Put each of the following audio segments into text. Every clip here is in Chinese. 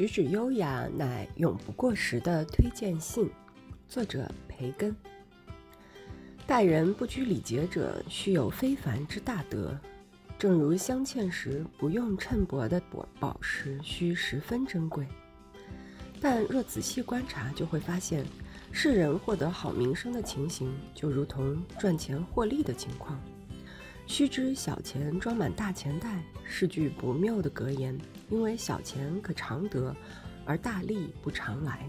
举止优雅乃永不过时的推荐信。作者：培根。待人不拘礼节者，须有非凡之大德。正如镶嵌时不用衬薄的宝宝石，需十分珍贵。但若仔细观察，就会发现，世人获得好名声的情形，就如同赚钱获利的情况。须知小钱装满大钱袋是句不谬的格言，因为小钱可常得，而大利不常来。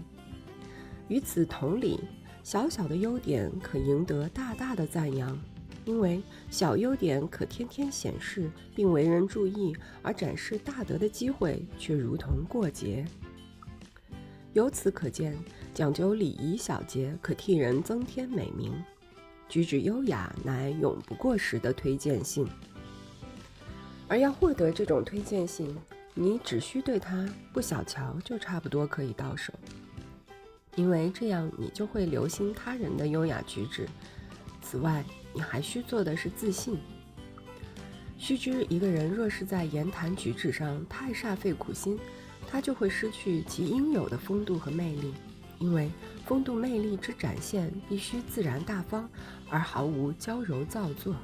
与此同理，小小的优点可赢得大大的赞扬，因为小优点可天天显示并为人注意，而展示大德的机会却如同过节。由此可见，讲究礼仪小节可替人增添美名。举止优雅乃永不过时的推荐信，而要获得这种推荐信，你只需对他不小瞧，就差不多可以到手。因为这样，你就会留心他人的优雅举止。此外，你还需做的是自信。须知，一个人若是在言谈举止上太煞费苦心，他就会失去其应有的风度和魅力。因为风度魅力之展现必须自然大方，而毫无娇柔造作。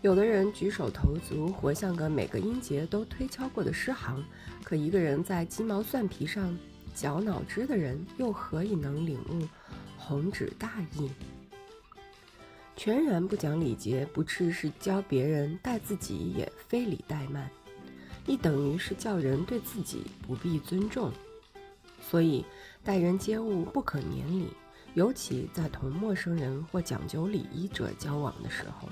有的人举手投足活像个每个音节都推敲过的诗行，可一个人在鸡毛蒜皮上绞脑汁的人，又何以能领悟红纸大意？全然不讲礼节，不啻是教别人待自己也非礼怠慢，亦等于是叫人对自己不必尊重。所以，待人接物不可免礼，尤其在同陌生人或讲究礼仪者交往的时候。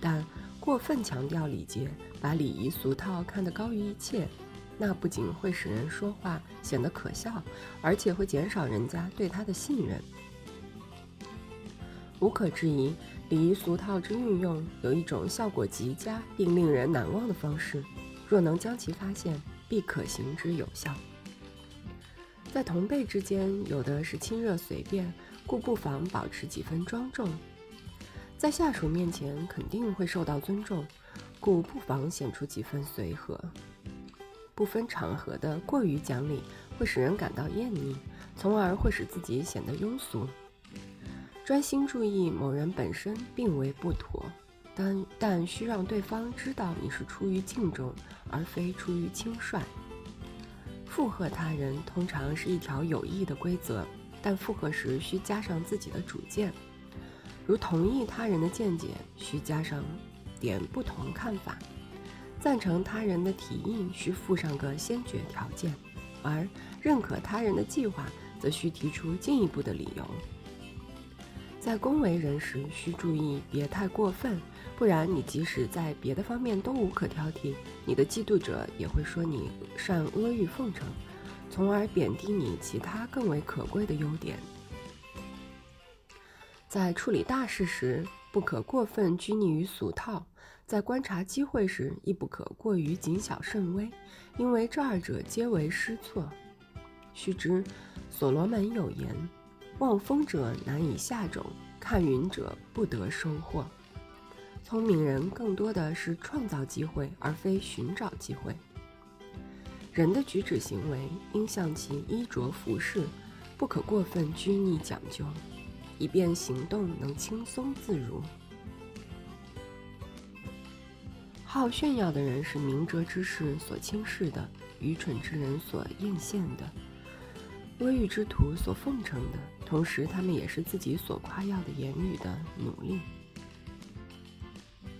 但过分强调礼节，把礼仪俗套看得高于一切，那不仅会使人说话显得可笑，而且会减少人家对他的信任。无可置疑，礼仪俗套之运用有一种效果极佳并令人难忘的方式，若能将其发现，必可行之有效。在同辈之间，有的是亲热随便，故不妨保持几分庄重；在下属面前，肯定会受到尊重，故不妨显出几分随和。不分场合的过于讲理，会使人感到厌腻，从而会使自己显得庸俗。专心注意某人本身，并为不妥，但但需让对方知道你是出于敬重，而非出于轻率。附和他人通常是一条有益的规则，但附和时需加上自己的主见。如同意他人的见解，需加上点不同看法；赞成他人的提议，需附上个先决条件；而认可他人的计划，则需提出进一步的理由。在恭维人时，需注意别太过分，不然你即使在别的方面都无可挑剔，你的嫉妒者也会说你善阿谀奉承，从而贬低你其他更为可贵的优点。在处理大事时，不可过分拘泥于俗套；在观察机会时，亦不可过于谨小慎微，因为这二者皆为失措。须知，所罗门有言。望风者难以下种，看云者不得收获。聪明人更多的是创造机会，而非寻找机会。人的举止行为应像其衣着服饰，不可过分拘泥讲究，以便行动能轻松自如。好炫耀的人是明哲之士所轻视的，愚蠢之人所艳羡的。阿谀之徒所奉承的，同时他们也是自己所夸耀的言语的努力。